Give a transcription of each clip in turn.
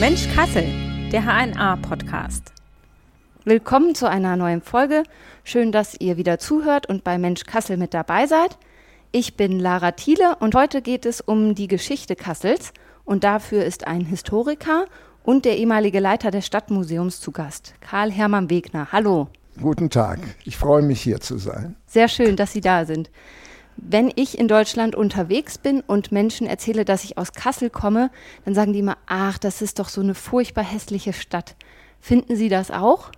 Mensch Kassel, der HNA-Podcast. Willkommen zu einer neuen Folge. Schön, dass ihr wieder zuhört und bei Mensch Kassel mit dabei seid. Ich bin Lara Thiele und heute geht es um die Geschichte Kassels und dafür ist ein Historiker und der ehemalige Leiter des Stadtmuseums zu Gast, Karl Hermann Wegner. Hallo. Guten Tag, ich freue mich hier zu sein. Sehr schön, dass Sie da sind. Wenn ich in Deutschland unterwegs bin und Menschen erzähle, dass ich aus Kassel komme, dann sagen die immer, ach, das ist doch so eine furchtbar hässliche Stadt. Finden Sie das auch?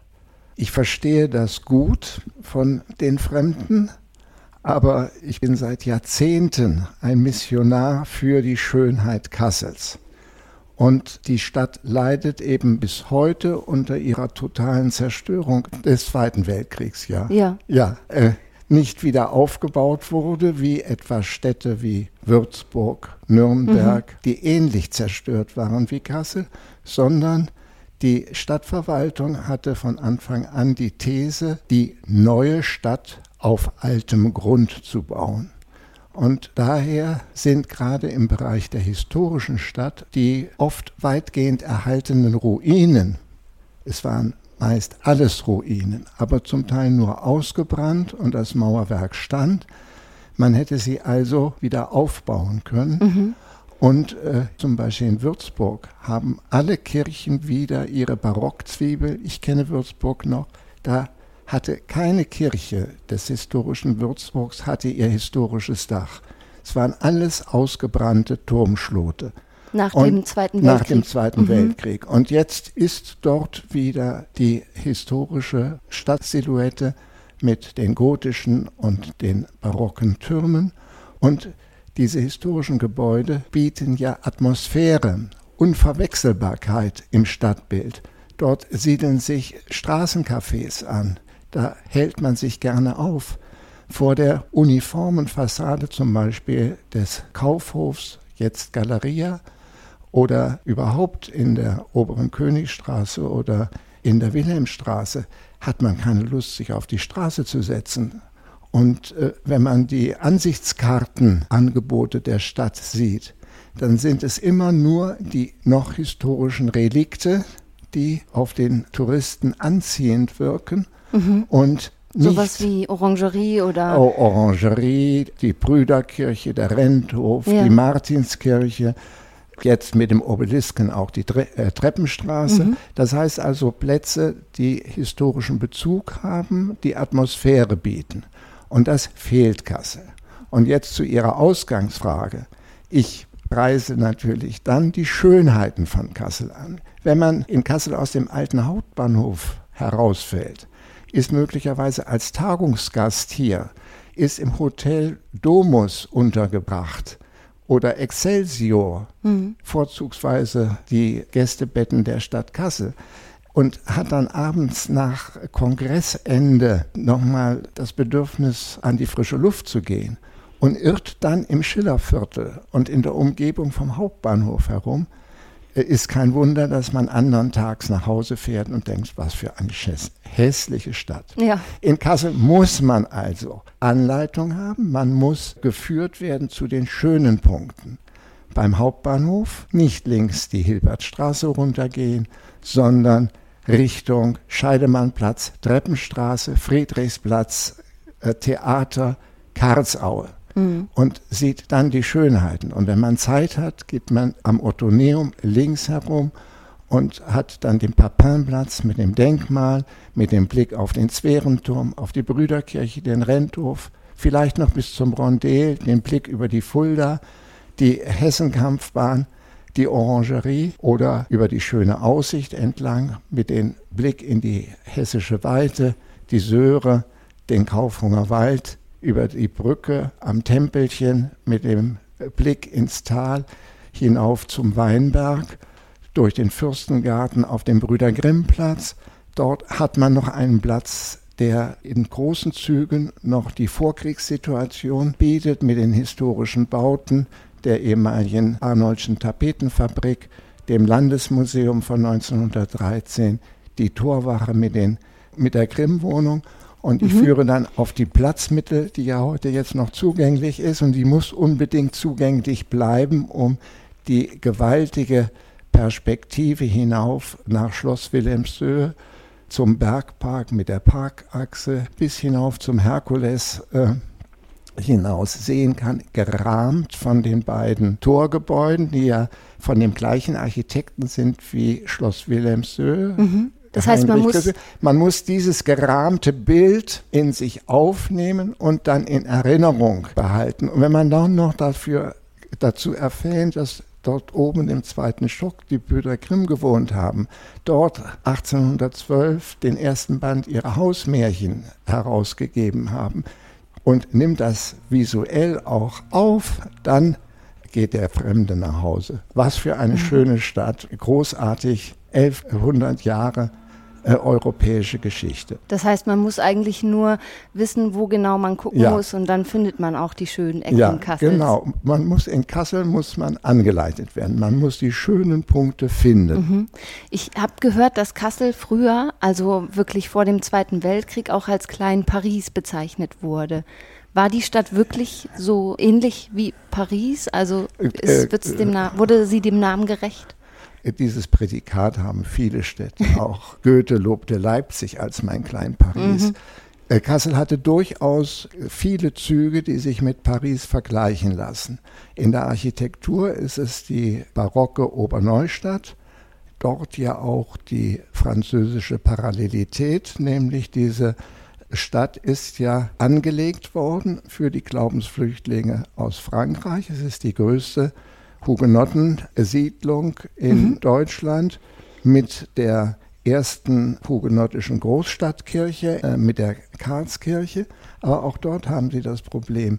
Ich verstehe das gut von den Fremden, aber ich bin seit Jahrzehnten ein Missionar für die Schönheit Kassels. Und die Stadt leidet eben bis heute unter ihrer totalen Zerstörung des Zweiten Weltkriegs, ja. Ja. Ja, äh, nicht wieder aufgebaut wurde, wie etwa Städte wie Würzburg, Nürnberg, mhm. die ähnlich zerstört waren wie Kassel, sondern die Stadtverwaltung hatte von Anfang an die These, die neue Stadt auf altem Grund zu bauen. Und daher sind gerade im Bereich der historischen Stadt die oft weitgehend erhaltenen Ruinen, es waren meist alles Ruinen, aber zum Teil nur ausgebrannt und das Mauerwerk stand. Man hätte sie also wieder aufbauen können. Mhm. Und äh, zum Beispiel in Würzburg haben alle Kirchen wieder ihre Barockzwiebel. Ich kenne Würzburg noch. Da hatte keine Kirche des historischen Würzburgs hatte ihr historisches Dach. Es waren alles ausgebrannte Turmschlote. Nach und dem Zweiten Weltkrieg. Nach dem Zweiten mhm. Weltkrieg. Und jetzt ist dort wieder die historische Stadtsilhouette mit den gotischen und den barocken Türmen. Und diese historischen Gebäude bieten ja Atmosphäre, Unverwechselbarkeit im Stadtbild. Dort siedeln sich Straßencafés an. Da hält man sich gerne auf. Vor der uniformen Fassade zum Beispiel des Kaufhofs, jetzt Galeria, oder überhaupt in der oberen Königstraße oder in der Wilhelmstraße hat man keine Lust, sich auf die Straße zu setzen. Und äh, wenn man die Ansichtskartenangebote der Stadt sieht, dann sind es immer nur die noch historischen Relikte, die auf den Touristen anziehend wirken mhm. und Sowas wie Orangerie oder? Oh, Orangerie, die Brüderkirche, der Renthof, ja. die Martinskirche, jetzt mit dem Obelisken auch die Tre äh, Treppenstraße. Mhm. Das heißt also Plätze, die historischen Bezug haben, die Atmosphäre bieten. Und das fehlt Kassel. Und jetzt zu Ihrer Ausgangsfrage. Ich preise natürlich dann die Schönheiten von Kassel an. Wenn man in Kassel aus dem alten Hauptbahnhof herausfällt, ist möglicherweise als Tagungsgast hier, ist im Hotel Domus untergebracht oder Excelsior, mhm. vorzugsweise die Gästebetten der Stadt Kassel und hat dann abends nach Kongressende nochmal das Bedürfnis, an die frische Luft zu gehen und irrt dann im Schillerviertel und in der Umgebung vom Hauptbahnhof herum ist kein Wunder, dass man andern Tags nach Hause fährt und denkt, was für eine hässliche Stadt. Ja. In Kassel muss man also Anleitung haben, man muss geführt werden zu den schönen Punkten. Beim Hauptbahnhof nicht links die Hilbertstraße runtergehen, sondern Richtung Scheidemannplatz, Treppenstraße, Friedrichsplatz, äh, Theater, Karlsaue mhm. und sieht dann die Schönheiten. Und wenn man Zeit hat, geht man am Ottoneum links herum und hat dann den Papinplatz mit dem Denkmal, mit dem Blick auf den Zverenturm, auf die Brüderkirche, den Renthof, vielleicht noch bis zum Rondel, den Blick über die Fulda, die Hessenkampfbahn, die Orangerie oder über die schöne Aussicht entlang mit dem Blick in die hessische Weite, die Söhre, den Kaufhunger Wald, über die Brücke am Tempelchen mit dem Blick ins Tal hinauf zum Weinberg, durch den Fürstengarten auf dem Brüder Grimm Platz. Dort hat man noch einen Platz, der in großen Zügen noch die Vorkriegssituation bietet mit den historischen Bauten der ehemaligen Arnoldschen Tapetenfabrik, dem Landesmuseum von 1913, die Torwache mit, den, mit der Grimm-Wohnung und ich mhm. führe dann auf die Platzmittel, die ja heute jetzt noch zugänglich ist und die muss unbedingt zugänglich bleiben, um die gewaltige Perspektive hinauf nach Schloss Wilhelmshöhe zum Bergpark mit der Parkachse bis hinauf zum Herkules äh, hinaus sehen kann, gerahmt von den beiden Torgebäuden, die ja von dem gleichen Architekten sind wie Schloss Wilhelmshöhe. Mhm. Das heißt, man muss, man muss dieses gerahmte Bild in sich aufnehmen und dann in Erinnerung behalten. Und wenn man dann noch dafür, dazu erfährt, dass dort oben im zweiten Stock die Brüder Grimm gewohnt haben, dort 1812 den ersten Band ihrer Hausmärchen herausgegeben haben und nimmt das visuell auch auf, dann geht der Fremde nach Hause. Was für eine mhm. schöne Stadt, großartig, 1100 Jahre äh, europäische Geschichte. Das heißt, man muss eigentlich nur wissen, wo genau man gucken ja. muss und dann findet man auch die schönen Ecken ja, in Kassel. Genau, man muss in Kassel muss man angeleitet werden. Man muss die schönen Punkte finden. Mhm. Ich habe gehört, dass Kassel früher, also wirklich vor dem Zweiten Weltkrieg, auch als Klein Paris bezeichnet wurde. War die Stadt wirklich so ähnlich wie Paris? Also ist, äh, dem wurde sie dem Namen gerecht? Dieses Prädikat haben viele Städte. Auch Goethe lobte Leipzig als mein Klein Paris. Mhm. Äh, Kassel hatte durchaus viele Züge, die sich mit Paris vergleichen lassen. In der Architektur ist es die barocke Oberneustadt, dort ja auch die französische Parallelität, nämlich diese Stadt ist ja angelegt worden für die Glaubensflüchtlinge aus Frankreich. Es ist die größte Hugenottensiedlung in mhm. Deutschland mit der ersten hugenottischen Großstadtkirche, äh, mit der Karlskirche. Aber auch dort haben sie das Problem.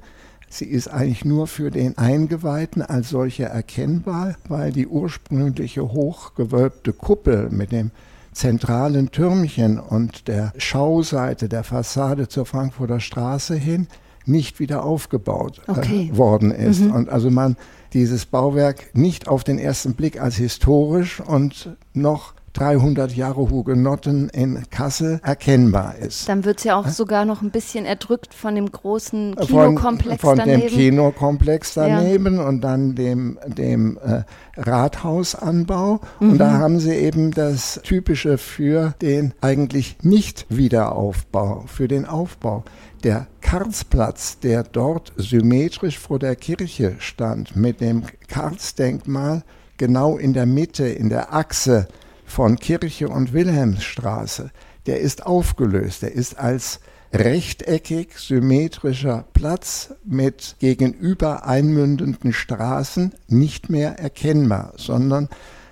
Sie ist eigentlich nur für den Eingeweihten als solche erkennbar, weil die ursprüngliche hochgewölbte Kuppel mit dem zentralen Türmchen und der Schauseite der Fassade zur Frankfurter Straße hin nicht wieder aufgebaut äh, okay. äh, worden ist. Mhm. Und also man dieses Bauwerk nicht auf den ersten Blick als historisch und noch 300 Jahre Hugenotten in Kassel erkennbar ist. Dann wird es ja auch sogar noch ein bisschen erdrückt von dem großen Kinokomplex von, von daneben. Von dem Kinokomplex daneben ja. und dann dem, dem äh, Rathausanbau. Mhm. Und da haben sie eben das Typische für den eigentlich nicht Wiederaufbau, für den Aufbau der Karlsplatz, der dort symmetrisch vor der Kirche stand, mit dem Karlsdenkmal genau in der Mitte, in der Achse von Kirche und Wilhelmsstraße, der ist aufgelöst. Der ist als rechteckig symmetrischer Platz mit gegenüber einmündenden Straßen nicht mehr erkennbar, sondern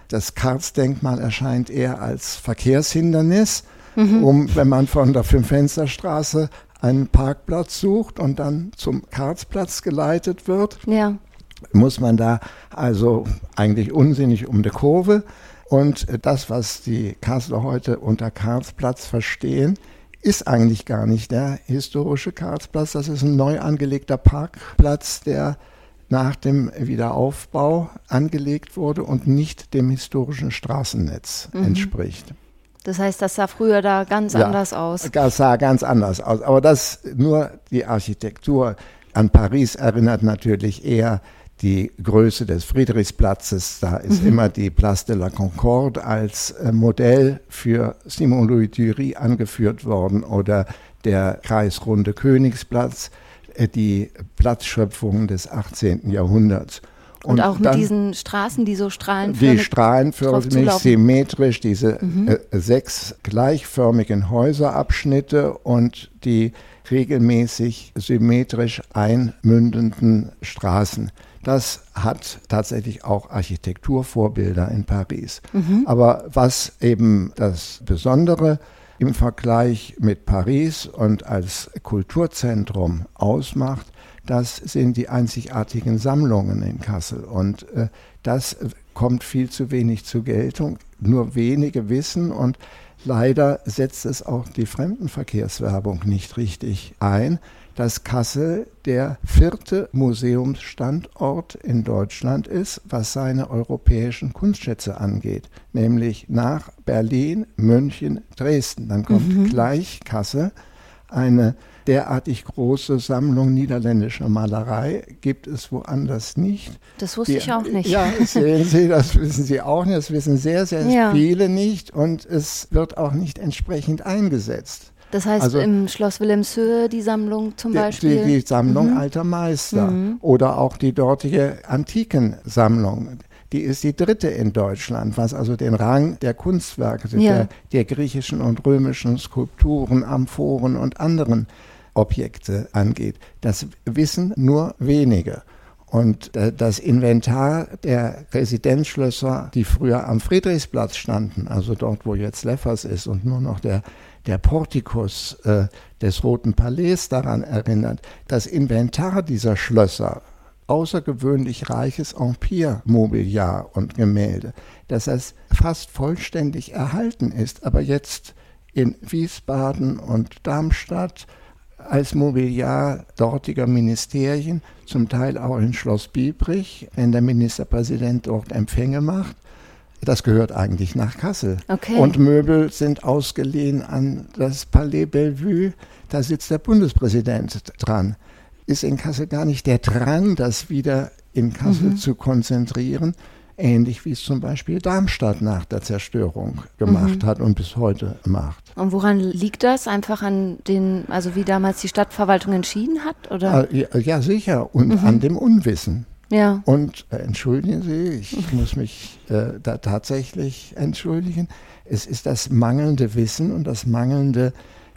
das Karlsdenkmal erscheint eher als Verkehrshindernis, mhm. um, wenn man von der Fünfensterstraße einen Parkplatz sucht und dann zum Karlsplatz geleitet wird, ja. muss man da also eigentlich unsinnig um die Kurve. Und das, was die Kasseler heute unter Karlsplatz verstehen, ist eigentlich gar nicht der historische Karlsplatz. Das ist ein neu angelegter Parkplatz, der nach dem Wiederaufbau angelegt wurde und nicht dem historischen Straßennetz mhm. entspricht. Das heißt, das sah früher da ganz ja, anders aus. Das sah ganz anders aus. Aber das nur die Architektur an Paris erinnert natürlich eher die Größe des Friedrichsplatzes. Da ist mhm. immer die Place de la Concorde als äh, Modell für Simon Louis Thury angeführt worden oder der kreisrunde Königsplatz, äh, die Platzschöpfung des 18. Jahrhunderts. Und, und, auch mit diesen Straßen, die so strahlenförmig Die strahlenförmig, symmetrisch, diese mhm. äh, sechs gleichförmigen Häuserabschnitte und die regelmäßig symmetrisch einmündenden Straßen. Das hat tatsächlich auch Architekturvorbilder in Paris. Mhm. Aber was eben das Besondere im Vergleich mit Paris und als Kulturzentrum ausmacht, das sind die einzigartigen Sammlungen in Kassel. Und äh, das kommt viel zu wenig zur Geltung. Nur wenige wissen und leider setzt es auch die Fremdenverkehrswerbung nicht richtig ein, dass Kassel der vierte Museumsstandort in Deutschland ist, was seine europäischen Kunstschätze angeht, nämlich nach Berlin, München, Dresden. Dann kommt mhm. gleich Kassel Eine derartig große Sammlung niederländischer Malerei gibt es woanders nicht. Das wusste Die, ich auch nicht. Ja, sehen Sie, das wissen Sie auch nicht. Das wissen sehr, sehr ja. viele nicht und es wird auch nicht entsprechend eingesetzt. Das heißt, also, im Schloss Wilhelmshöhe die Sammlung zum Beispiel? Die, die Sammlung mhm. alter Meister mhm. oder auch die dortige Antikensammlung. Die ist die dritte in Deutschland, was also den Rang der Kunstwerke, ja. der, der griechischen und römischen Skulpturen, Amphoren und anderen Objekte angeht. Das wissen nur wenige. Und äh, das Inventar der Residenzschlösser, die früher am Friedrichsplatz standen, also dort, wo jetzt Leffers ist und nur noch der, der Portikus äh, des Roten Palais daran erinnert, das Inventar dieser Schlösser, außergewöhnlich reiches Empire-Mobiliar und Gemälde, dass das fast vollständig erhalten ist, aber jetzt in Wiesbaden und Darmstadt als Mobiliar dortiger Ministerien, zum Teil auch in Schloss Biebrich, wenn der Ministerpräsident dort Empfänge macht. Das gehört eigentlich nach Kassel. Okay. Und Möbel sind ausgeliehen an das Palais Bellevue. Da sitzt der Bundespräsident dran. Ist in Kassel gar nicht der Drang, das wieder in Kassel mhm. zu konzentrieren, ähnlich wie es zum Beispiel Darmstadt nach der Zerstörung gemacht mhm. hat und bis heute macht. Und woran liegt das? Einfach an den, also wie damals die Stadtverwaltung entschieden hat? Oder? Äh, ja, sicher. Und mhm. an dem Unwissen. Ja. Und äh, entschuldigen Sie, ich muss mich äh, da tatsächlich entschuldigen. Es ist das mangelnde Wissen und das mangelnde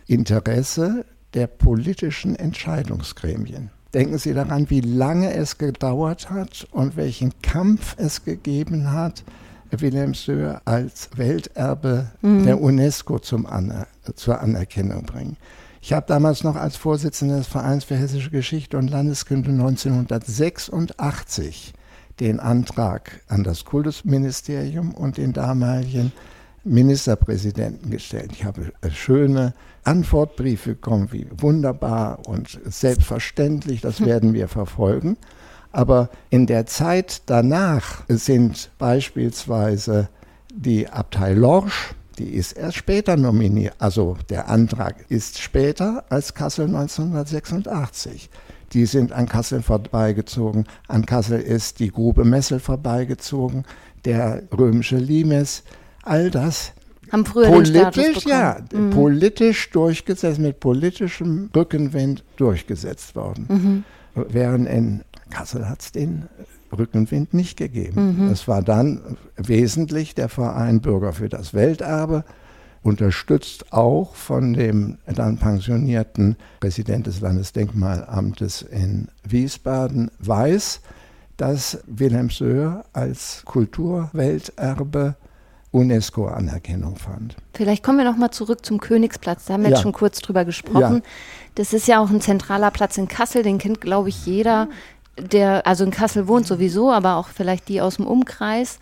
Interesse der politischen Entscheidungsgremien. Denken Sie daran, wie lange es gedauert hat und welchen Kampf es gegeben hat, Wilhelmshöhe als Welterbe mhm. der UNESCO zum Aner zur Anerkennung bringen. Ich habe damals noch als Vorsitzender des Vereins für hessische Geschichte und Landeskunde 1986 den Antrag an das Kultusministerium und den damaligen Ministerpräsidenten gestellt. Ich habe schöne Antwortbriefe bekommen, wie wunderbar und selbstverständlich, das hm. werden wir verfolgen. Aber in der Zeit danach sind beispielsweise die Abtei Lorsch, die ist erst später nominiert, also der Antrag ist später als Kassel 1986. Die sind an Kassel vorbeigezogen. An Kassel ist die Grube Messel vorbeigezogen, der römische Limes. All das haben früher politisch, ja, mhm. politisch durchgesetzt, mit politischem Rückenwind durchgesetzt worden. Mhm. Während in Kassel hat es den Rückenwind nicht gegeben. Mhm. Es war dann wesentlich der Verein Bürger für das Welterbe, unterstützt auch von dem dann pensionierten Präsident des Landesdenkmalamtes in Wiesbaden, weiß, dass Wilhelmshöhe als Kulturwelterbe UNESCO-Anerkennung fand. Vielleicht kommen wir noch mal zurück zum Königsplatz. Da haben wir ja. jetzt schon kurz drüber gesprochen. Ja. Das ist ja auch ein zentraler Platz in Kassel, den kennt, glaube ich, jeder, der also in Kassel wohnt sowieso, aber auch vielleicht die aus dem Umkreis.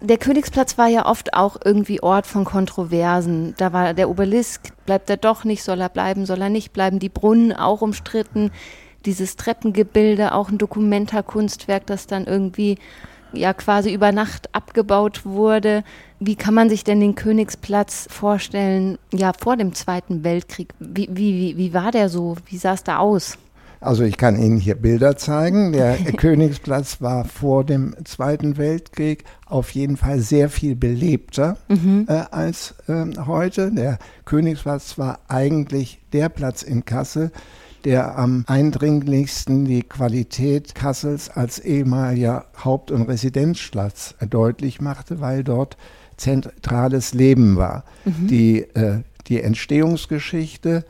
Der Königsplatz war ja oft auch irgendwie Ort von Kontroversen. Da war der Obelisk, bleibt er doch nicht, soll er bleiben, soll er nicht bleiben. Die Brunnen auch umstritten. Dieses Treppengebilde, auch ein Dokumentarkunstwerk, das dann irgendwie ja quasi über Nacht abgebaut wurde. Wie kann man sich denn den Königsplatz vorstellen, ja, vor dem Zweiten Weltkrieg? Wie, wie, wie war der so? Wie sah es da aus? Also ich kann Ihnen hier Bilder zeigen. Der Königsplatz war vor dem Zweiten Weltkrieg auf jeden Fall sehr viel belebter mhm. äh, als äh, heute. Der Königsplatz war eigentlich der Platz in Kassel, der am eindringlichsten die Qualität Kassels als ehemaliger Haupt- und Residenzplatz deutlich machte, weil dort zentrales Leben war. Mhm. Die, äh, die Entstehungsgeschichte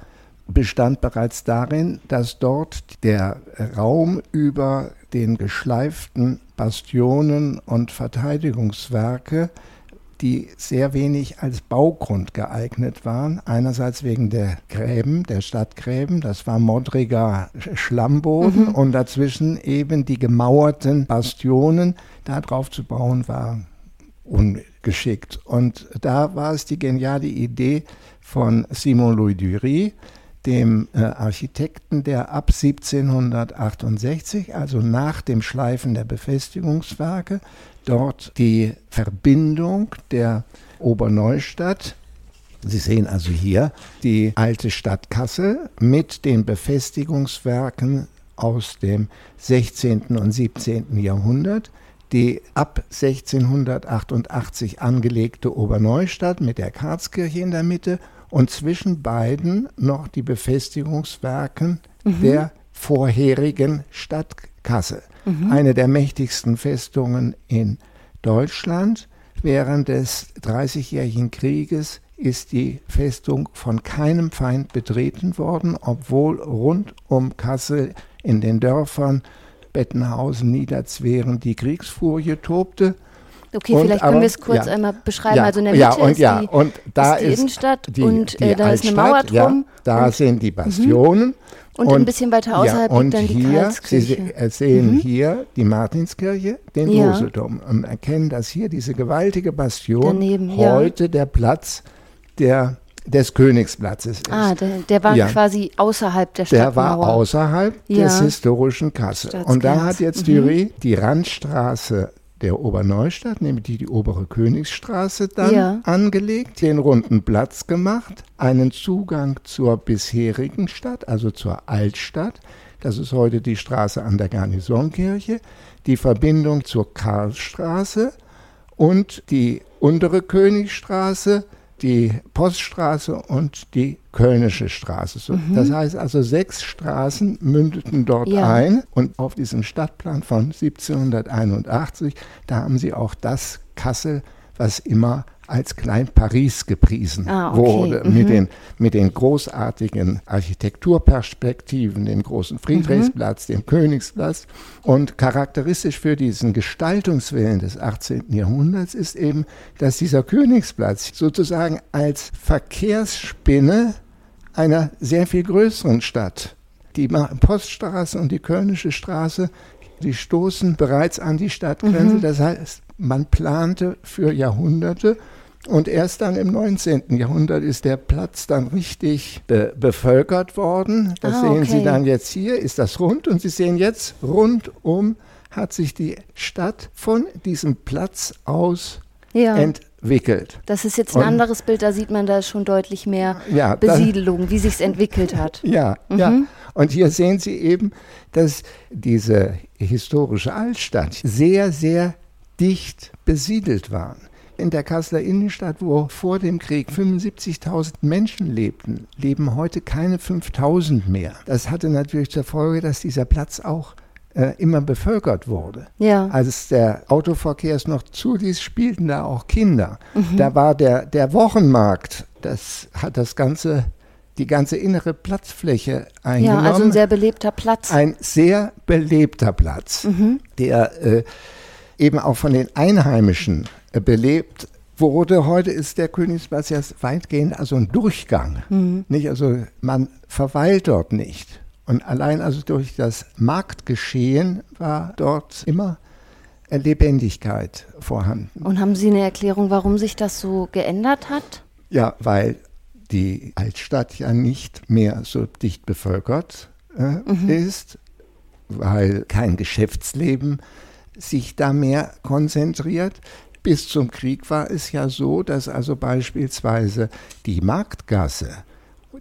bestand bereits darin, dass dort der Raum über den geschleiften Bastionen und Verteidigungswerke die sehr wenig als Baugrund geeignet waren. Einerseits wegen der Gräben, der Stadtgräben, das war modriger Schlammboden mhm. und dazwischen eben die gemauerten Bastionen. Darauf zu bauen war ungeschickt. Und da war es die geniale Idee von Simon Louis Dury, dem äh, Architekten, der ab 1768, also nach dem Schleifen der Befestigungswerke, dort die Verbindung der Oberneustadt Sie sehen also hier die alte Stadt Kassel mit den Befestigungswerken aus dem 16. und 17. Jahrhundert, die ab 1688 angelegte Oberneustadt mit der Karlskirche in der Mitte und zwischen beiden noch die Befestigungswerken mhm. der vorherigen Stadt Kassel. Mhm. Eine der mächtigsten Festungen in Deutschland. Während des Dreißigjährigen Krieges ist die Festung von keinem Feind betreten worden, obwohl rund um Kassel in den Dörfern Bettenhausen, Niederzweren die Kriegsfurie tobte. Okay, und, vielleicht können wir es kurz ja, einmal beschreiben. Ja, also in der Mitte ja, und, ist, ja, die, und da ist die Innenstadt die, und äh, da ist eine Mauer drum. da sind die Bastionen. Mhm. Und, und, ein bisschen weiter außerhalb ja, liegt dann die hier, Karlskirche. Sie äh, sehen mhm. hier die Martinskirche, den ja. Roseldom und erkennen, dass hier diese gewaltige Bastion Daneben, heute ja. der Platz der, des Königsplatzes ist. Ah, der, der war ja. quasi außerhalb der Stadtmauer. Der war außerhalb des historischen Kassel. Und da hat jetzt mhm. die Randstraße der Oberneustadt, nämlich die, die obere Königsstraße, dann ja. angelegt, den runden Platz gemacht, einen Zugang zur bisherigen Stadt, also zur Altstadt. Das ist heute die Straße an der Garnisonkirche, die Verbindung zur Karlstraße und die untere Königstraße die Poststraße und die Kölnische Straße. So, mhm. Das heißt also, sechs Straßen mündeten dort ja. ein und auf diesem Stadtplan von 1781, da haben sie auch das Kassel, was immer als Klein Paris gepriesen ah, okay. wurde, mhm. mit, den, mit den großartigen Architekturperspektiven, dem großen Friedrichsplatz, mhm. dem Königsplatz. Und charakteristisch für diesen Gestaltungswillen des 18. Jahrhunderts ist eben, dass dieser Königsplatz sozusagen als Verkehrsspinne einer sehr viel größeren Stadt, die Poststraße und die Kölnische Straße, die stoßen bereits an die Stadtgrenze. Mhm. Das heißt, man plante für Jahrhunderte und erst dann im 19. Jahrhundert ist der Platz dann richtig be bevölkert worden. Das ah, sehen okay. Sie dann jetzt hier, ist das rund und Sie sehen jetzt, rundum hat sich die Stadt von diesem Platz aus ja. entwickelt. Das ist jetzt ein und, anderes Bild, da sieht man da schon deutlich mehr ja, Besiedelung, das, wie sich es entwickelt hat. Ja, mhm. ja. Und hier sehen Sie eben, dass diese historische Altstadt sehr, sehr dicht besiedelt waren. In der Kasseler Innenstadt, wo vor dem Krieg 75.000 Menschen lebten, leben heute keine 5.000 mehr. Das hatte natürlich zur Folge, dass dieser Platz auch äh, immer bevölkert wurde. Ja. Als der Autoverkehr es noch zuließ, spielten da auch Kinder. Mhm. Da war der, der Wochenmarkt, das hat das ganze die ganze innere Platzfläche eingenommen. Ja, also ein sehr belebter Platz. Ein sehr belebter Platz, mhm. der äh, eben auch von den Einheimischen äh, belebt wurde. Heute ist der Königsplatz ja weitgehend also ein Durchgang. Mhm. Nicht? Also man verweilt dort nicht. Und allein also durch das Marktgeschehen war dort immer Lebendigkeit vorhanden. Und haben Sie eine Erklärung, warum sich das so geändert hat? Ja, weil die Altstadt ja nicht mehr so dicht bevölkert äh, mhm. ist, weil kein Geschäftsleben sich da mehr konzentriert. Bis zum Krieg war es ja so, dass also beispielsweise die Marktgasse,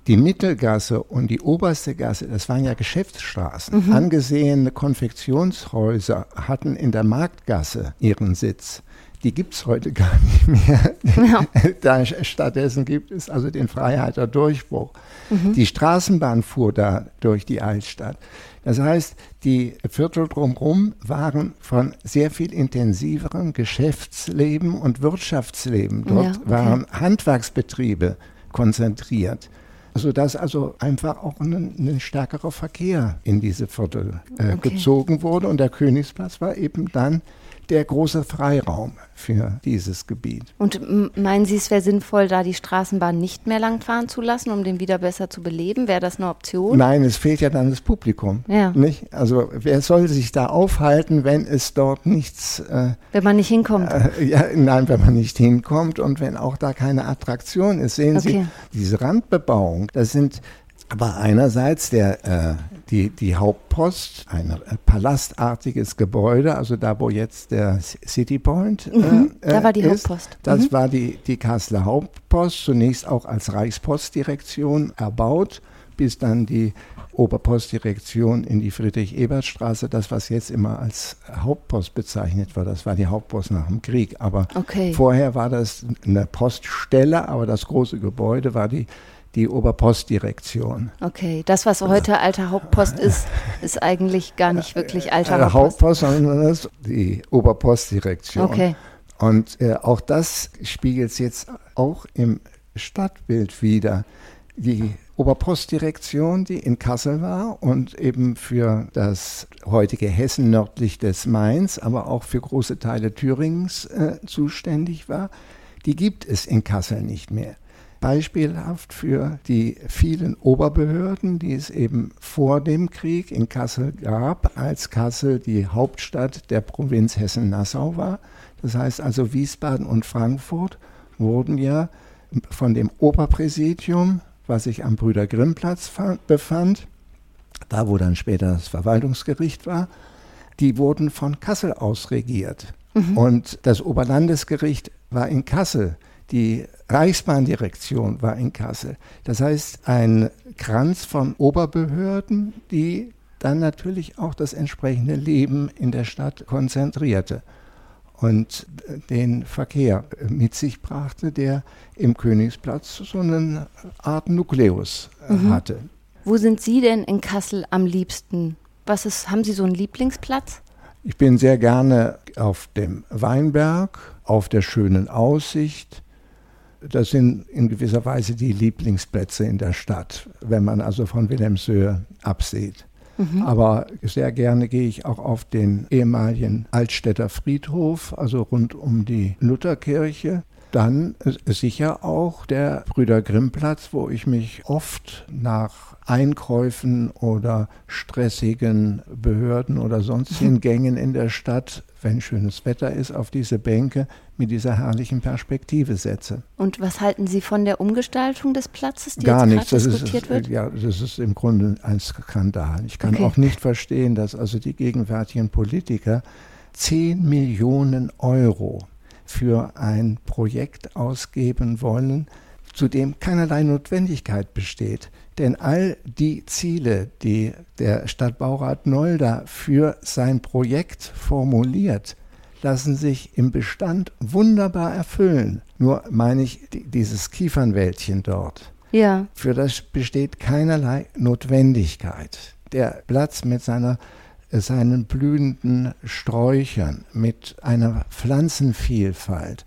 die Mittelgasse und die oberste Gasse, das waren ja Geschäftsstraßen. Mhm. Angesehene Konfektionshäuser hatten in der Marktgasse ihren Sitz die gibt es heute gar nicht mehr. Ja. da, stattdessen gibt es also den Freiheiter Durchbruch. Mhm. Die Straßenbahn fuhr da durch die Altstadt. Das heißt, die Viertel drumherum waren von sehr viel intensiverem Geschäftsleben und Wirtschaftsleben. Dort ja, okay. waren Handwerksbetriebe konzentriert sodass also einfach auch ein, ein stärkerer Verkehr in diese Viertel äh, okay. gezogen wurde. Und der Königsplatz war eben dann der große Freiraum für dieses Gebiet. Und meinen Sie, es wäre sinnvoll, da die Straßenbahn nicht mehr langfahren zu lassen, um den wieder besser zu beleben? Wäre das eine Option? Nein, es fehlt ja dann das Publikum. Ja. Nicht? Also wer soll sich da aufhalten, wenn es dort nichts... Äh, wenn man nicht hinkommt? Äh, ja, nein, wenn man nicht hinkommt und wenn auch da keine Attraktion ist. Sehen okay. Sie, diese Randbebauung, das sind aber einerseits der, äh, die, die Hauptpost, ein äh, palastartiges Gebäude, also da, wo jetzt der City Point äh, mhm, äh, da war die ist, Hauptpost. Das mhm. war die, die Kasseler Hauptpost, zunächst auch als Reichspostdirektion erbaut, bis dann die Oberpostdirektion in die Friedrich-Ebert-Straße, das, was jetzt immer als Hauptpost bezeichnet wird, das war die Hauptpost nach dem Krieg. Aber okay. vorher war das eine Poststelle, aber das große Gebäude war die die Oberpostdirektion. Okay, das, was heute alter Hauptpost ist, ist eigentlich gar nicht wirklich alter äh, Hauptpost. sondern das die Oberpostdirektion. Okay. Und äh, auch das spiegelt es jetzt auch im Stadtbild wieder. Die Oberpostdirektion, die in Kassel war und eben für das heutige Hessen nördlich des Mains, aber auch für große Teile Thüringens äh, zuständig war, die gibt es in Kassel nicht mehr. Beispielhaft für die vielen Oberbehörden, die es eben vor dem Krieg in Kassel gab, als Kassel die Hauptstadt der Provinz Hessen-Nassau war. Das heißt also Wiesbaden und Frankfurt wurden ja von dem Oberpräsidium was sich am Brüder Grimm-Platz befand, da wo dann später das Verwaltungsgericht war, die wurden von Kassel aus regiert. Mhm. Und das Oberlandesgericht war in Kassel. Die Reichsbahndirektion war in Kassel. Das heißt, ein Kranz von Oberbehörden, die dann natürlich auch das entsprechende Leben in der Stadt konzentrierte und den Verkehr mit sich brachte, der im Königsplatz so eine Art Nukleus äh, mhm. hatte. Wo sind Sie denn in Kassel am liebsten? Was ist, haben Sie so einen Lieblingsplatz? Ich bin sehr gerne auf dem Weinberg, auf der schönen Aussicht. Das sind in gewisser Weise die Lieblingsplätze in der Stadt, wenn man also von Wilhelmshöhe absieht. Mhm. Aber sehr gerne gehe ich auch auf den ehemaligen Altstädter Friedhof, also rund um die Lutherkirche. Dann sicher auch der Brüder Grimmplatz, wo ich mich oft nach Einkäufen oder stressigen Behörden oder sonstigen Gängen in der Stadt, wenn schönes Wetter ist, auf diese Bänke mit dieser herrlichen Perspektive setze. Und was halten Sie von der Umgestaltung des Platzes, die Gar jetzt nichts. diskutiert ist, wird? Ja, das ist im Grunde ein Skandal. Ich kann okay. auch nicht verstehen, dass also die gegenwärtigen Politiker 10 Millionen Euro für ein Projekt ausgeben wollen, zu dem keinerlei Notwendigkeit besteht. Denn all die Ziele, die der Stadtbaurat Nolda für sein Projekt formuliert, lassen sich im Bestand wunderbar erfüllen. Nur meine ich dieses Kiefernwäldchen dort. Ja. Für das besteht keinerlei Notwendigkeit. Der Platz mit seiner seinen blühenden Sträuchern, mit einer Pflanzenvielfalt,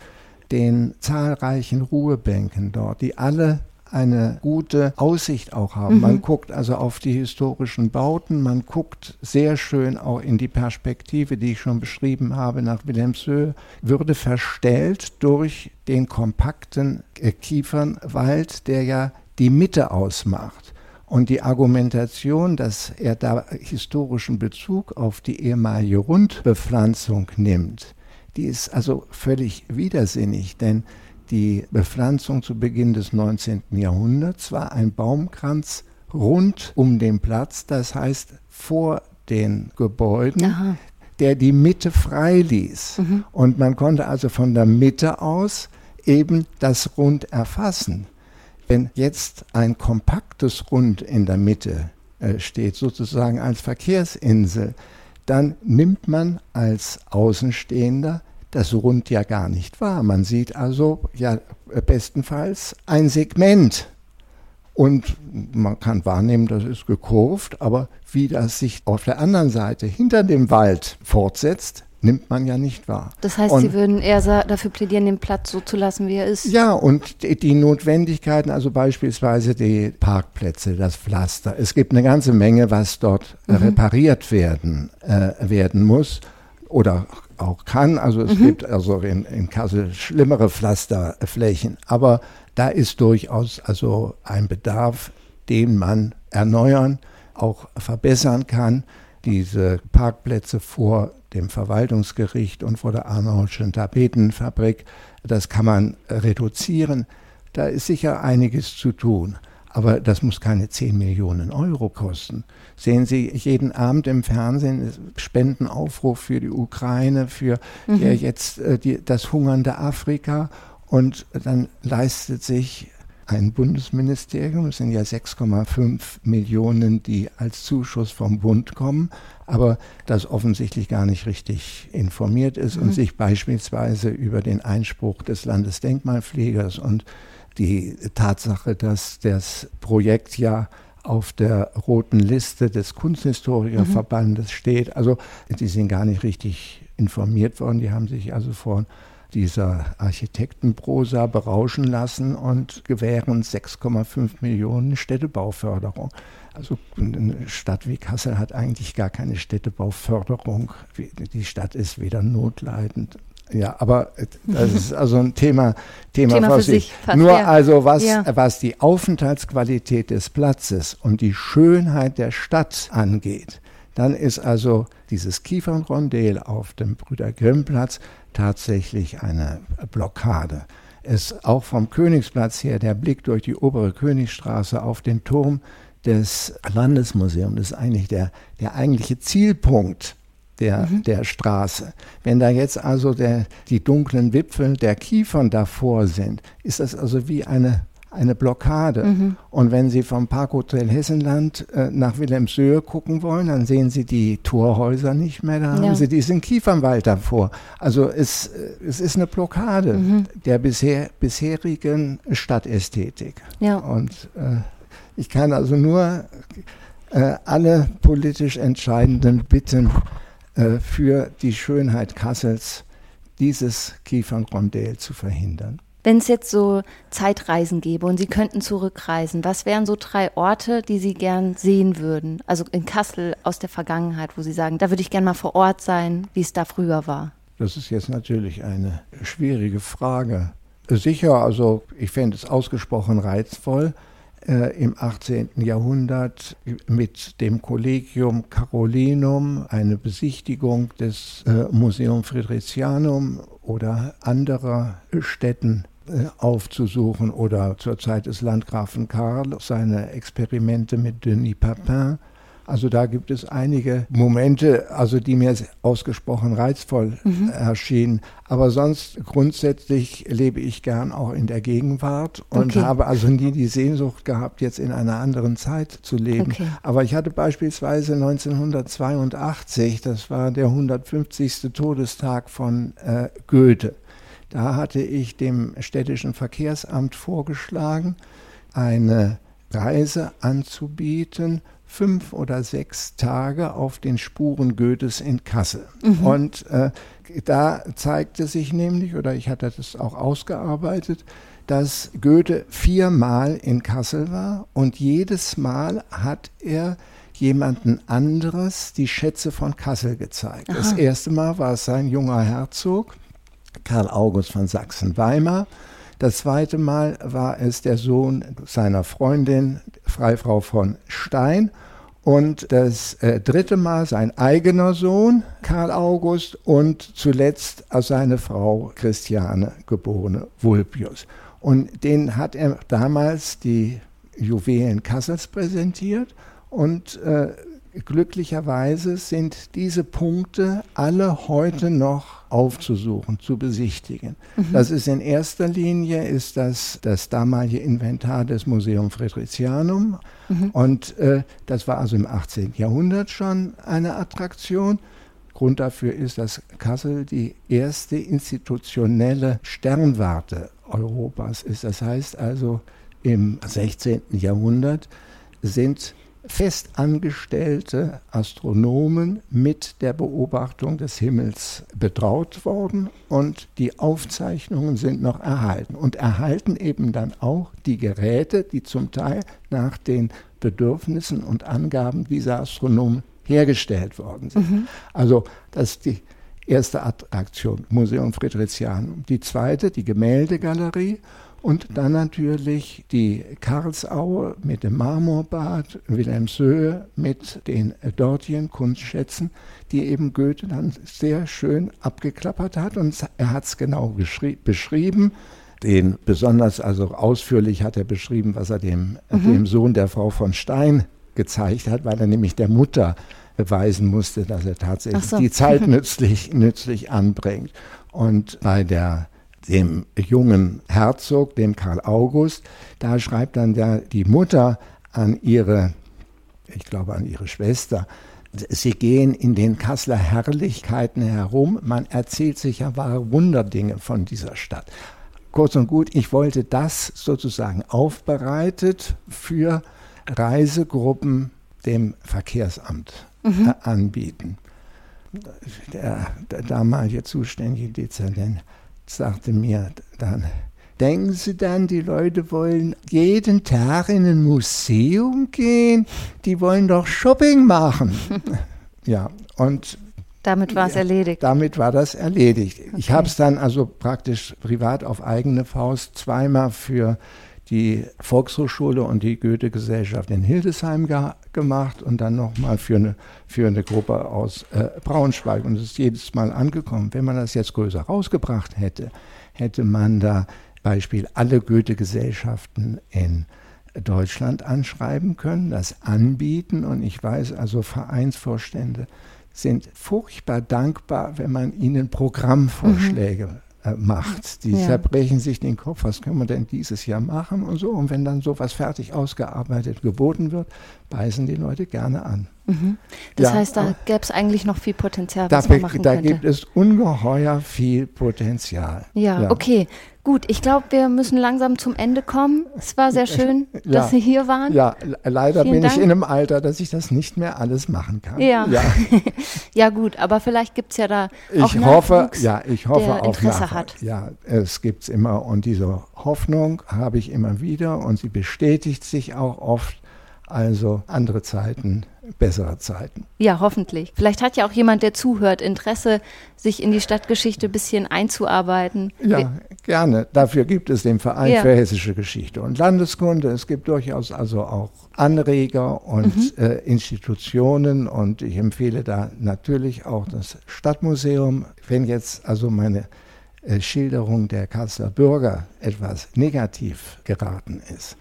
den zahlreichen Ruhebänken dort, die alle eine gute Aussicht auch haben. Mhm. Man guckt also auf die historischen Bauten, man guckt sehr schön auch in die Perspektive, die ich schon beschrieben habe, nach Wilhelmshöhe, würde verstellt durch den kompakten Kiefernwald, der ja die Mitte ausmacht. Und die Argumentation, dass er da historischen Bezug auf die ehemalige Rundbepflanzung nimmt, die ist also völlig widersinnig, denn die Bepflanzung zu Beginn des 19. Jahrhunderts war ein Baumkranz rund um den Platz, das heißt vor den Gebäuden, Aha. der die Mitte frei ließ. Mhm. Und man konnte also von der Mitte aus eben das Rund erfassen. Wenn jetzt ein kompaktes Rund in der Mitte äh, steht, sozusagen als Verkehrsinsel, dann nimmt man als Außenstehender das Rund ja gar nicht wahr. Man sieht also ja bestenfalls ein Segment. Und man kann wahrnehmen, das ist gekurvt, aber wie das sich auf der anderen Seite hinter dem Wald fortsetzt, nimmt man ja nicht wahr. Das heißt, und, Sie würden eher dafür plädieren, den Platz so zu lassen, wie er ist? Ja, und die, die Notwendigkeiten, also beispielsweise die Parkplätze, das Pflaster. Es gibt eine ganze Menge, was dort mhm. repariert werden, äh, werden muss oder auch kann. Also es mhm. gibt also in, in Kassel schlimmere Pflasterflächen, aber da ist durchaus also ein Bedarf, den man erneuern, auch verbessern kann. Diese Parkplätze vor dem Verwaltungsgericht und vor der Arnoldschen Tapetenfabrik, das kann man reduzieren. Da ist sicher einiges zu tun. Aber das muss keine 10 Millionen Euro kosten. Sehen Sie jeden Abend im Fernsehen Spendenaufruf für die Ukraine, für mhm. jetzt äh, die, das hungernde Afrika. Und dann leistet sich ein Bundesministerium, es sind ja 6,5 Millionen, die als Zuschuss vom Bund kommen, aber das offensichtlich gar nicht richtig informiert ist mhm. und sich beispielsweise über den Einspruch des Landesdenkmalpflegers und die Tatsache, dass das Projekt ja auf der roten Liste des Kunsthistorikerverbandes mhm. steht. Also die sind gar nicht richtig informiert worden. Die haben sich also vor dieser Architektenprosa berauschen lassen und gewähren 6,5 Millionen Städtebauförderung. Also eine Stadt wie Kassel hat eigentlich gar keine Städtebauförderung. Die Stadt ist weder notleidend ja, aber das ist also ein Thema, Thema, Thema für sich. Fast, Nur ja. also was, ja. was die Aufenthaltsqualität des Platzes und die Schönheit der Stadt angeht, dann ist also dieses Kiefernrondel auf dem Brüder Grimm Platz tatsächlich eine Blockade. Es auch vom Königsplatz her der Blick durch die obere Königstraße auf den Turm des Landesmuseums ist eigentlich der, der eigentliche Zielpunkt der, mhm. der Straße. Wenn da jetzt also der, die dunklen Wipfel der Kiefern davor sind, ist das also wie eine, eine Blockade. Mhm. Und wenn Sie vom Parkhotel Hessenland äh, nach Wilhelmshöhe gucken wollen, dann sehen Sie die Torhäuser nicht mehr, da ja. haben Sie diesen Kiefernwald davor. Also es, äh, es ist eine Blockade mhm. der bisher, bisherigen Stadtästhetik. Ja. Und äh, ich kann also nur äh, alle politisch Entscheidenden bitten, äh, für die Schönheit Kassels dieses Kiefernrondell zu verhindern. Wenn es jetzt so Zeitreisen gäbe und Sie könnten zurückreisen, was wären so drei Orte, die Sie gern sehen würden? Also in Kassel aus der Vergangenheit, wo Sie sagen, da würde ich gern mal vor Ort sein, wie es da früher war. Das ist jetzt natürlich eine schwierige Frage. Sicher, also ich fände es ausgesprochen reizvoll, äh, im 18. Jahrhundert mit dem Collegium Carolinum eine Besichtigung des äh, Museum Fridericianum oder anderer Städten äh, aufzusuchen oder zur Zeit des Landgrafen Karl seine Experimente mit Denis Papin also da gibt es einige Momente, also die mir ausgesprochen reizvoll mhm. erschienen. Aber sonst grundsätzlich lebe ich gern auch in der Gegenwart und okay. habe also nie die Sehnsucht gehabt, jetzt in einer anderen Zeit zu leben. Okay. Aber ich hatte beispielsweise 1982, das war der 150. Todestag von äh, Goethe. Da hatte ich dem städtischen Verkehrsamt vorgeschlagen, eine Reise anzubieten fünf oder sechs Tage auf den Spuren Goethes in Kassel. Mhm. Und äh, da zeigte sich nämlich, oder ich hatte das auch ausgearbeitet, dass Goethe viermal in Kassel war und jedes Mal hat er jemanden anderes die Schätze von Kassel gezeigt. Aha. Das erste Mal war es sein junger Herzog, Karl August von Sachsen-Weimar. Das zweite Mal war es der Sohn seiner Freundin, Freifrau von Stein. Und das äh, dritte Mal sein eigener Sohn, Karl August, und zuletzt seine Frau Christiane, geborene Vulpius. Und den hat er damals die Juwelen Kassels präsentiert und äh, glücklicherweise sind diese Punkte alle heute noch aufzusuchen, zu besichtigen. Mhm. Das ist in erster Linie ist das, das damalige Inventar des Museum Fridericianum mhm. und äh, das war also im 18. Jahrhundert schon eine Attraktion. Grund dafür ist, dass Kassel die erste institutionelle Sternwarte Europas ist. Das heißt also, im 16. Jahrhundert sind festangestellte Astronomen mit der Beobachtung des Himmels betraut worden und die Aufzeichnungen sind noch erhalten und erhalten eben dann auch die Geräte, die zum Teil nach den Bedürfnissen und Angaben dieser Astronomen hergestellt worden sind. Mhm. Also das ist die erste Attraktion, Museum Fridericianum. Die zweite, die Gemäldegalerie und dann natürlich die Karlsaue mit dem Marmorbad, Wilhelmshöhe mit den dortigen Kunstschätzen, die eben Goethe dann sehr schön abgeklappert hat. Und er hat es genau beschrieben. den besonders, also ausführlich hat er beschrieben, was er dem, mhm. dem Sohn der Frau von Stein gezeigt hat, weil er nämlich der Mutter beweisen musste, dass er tatsächlich so. die Zeit nützlich, nützlich anbringt. Und bei der, dem jungen Herzog, dem Karl August, da schreibt dann der, die Mutter an ihre, ich glaube an ihre Schwester, Sie gehen in den Kasseler Herrlichkeiten herum. Man erzählt sich ja wahre Wunderdinge von dieser Stadt. Kurz und gut, ich wollte das sozusagen aufbereitet für Reisegruppen dem Verkehrsamt mhm. anbieten. Der, der damalige zuständige Dezernent sagte mir dann, denken Sie dann, die Leute wollen jeden Tag in ein Museum gehen? Die wollen doch Shopping machen. ja, und damit war es erledigt. Damit war das erledigt. Okay. Ich habe es dann also praktisch privat auf eigene Faust zweimal für die Volkshochschule und die Goethe-Gesellschaft in Hildesheim ge gemacht und dann nochmal für eine, für eine Gruppe aus äh, Braunschweig. Und es ist jedes Mal angekommen. Wenn man das jetzt größer rausgebracht hätte, hätte man da Beispiel alle Goethe-Gesellschaften in Deutschland anschreiben können, das anbieten. Und ich weiß also, Vereinsvorstände sind furchtbar dankbar, wenn man ihnen Programmvorschläge mhm macht. Die ja. zerbrechen sich den Kopf, was können wir denn dieses Jahr machen und so. Und wenn dann sowas fertig ausgearbeitet geboten wird, beißen die Leute gerne an. Mhm. Das ja, heißt, da gäbe es eigentlich noch viel Potenzial, was da, man machen da könnte. Da gibt es ungeheuer viel Potenzial. Ja, ja. okay. Gut, ich glaube, wir müssen langsam zum Ende kommen. Es war sehr schön, ja. dass Sie hier waren. Ja, leider Vielen bin Dank. ich in einem Alter, dass ich das nicht mehr alles machen kann. Ja, ja. ja gut, aber vielleicht gibt es ja da auch ich hoffe, ja, ich hoffe der auf Interesse hat. Ja, es gibt es immer und diese Hoffnung habe ich immer wieder und sie bestätigt sich auch oft. Also andere Zeiten, bessere Zeiten. Ja, hoffentlich. Vielleicht hat ja auch jemand, der zuhört, Interesse, sich in die Stadtgeschichte ein bisschen einzuarbeiten. Ja, gerne. Dafür gibt es den Verein ja. für hessische Geschichte und Landeskunde. Es gibt durchaus also auch Anreger und mhm. äh, Institutionen und ich empfehle da natürlich auch das Stadtmuseum. Wenn jetzt also meine äh, Schilderung der Kasseler Bürger etwas negativ geraten ist,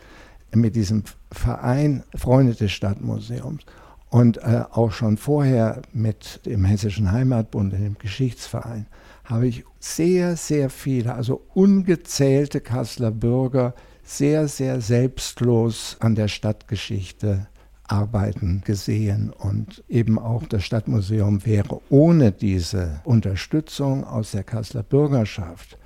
mit diesem Verein Freunde des Stadtmuseums und äh, auch schon vorher mit dem Hessischen Heimatbund, dem Geschichtsverein, habe ich sehr, sehr viele, also ungezählte Kasseler Bürger sehr, sehr selbstlos an der Stadtgeschichte arbeiten gesehen und eben auch das Stadtmuseum wäre ohne diese Unterstützung aus der Kasseler Bürgerschaft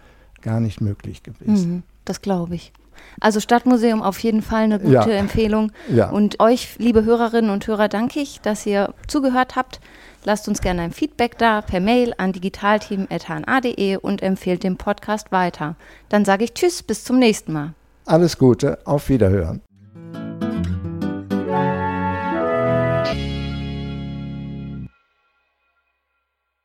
gar nicht möglich gewesen. Mhm, das glaube ich. Also Stadtmuseum auf jeden Fall eine gute ja. Empfehlung. Ja. Und euch, liebe Hörerinnen und Hörer, danke ich, dass ihr zugehört habt. Lasst uns gerne ein Feedback da per Mail an digitalteam.hna.de und empfehlt den Podcast weiter. Dann sage ich Tschüss, bis zum nächsten Mal. Alles Gute, auf Wiederhören.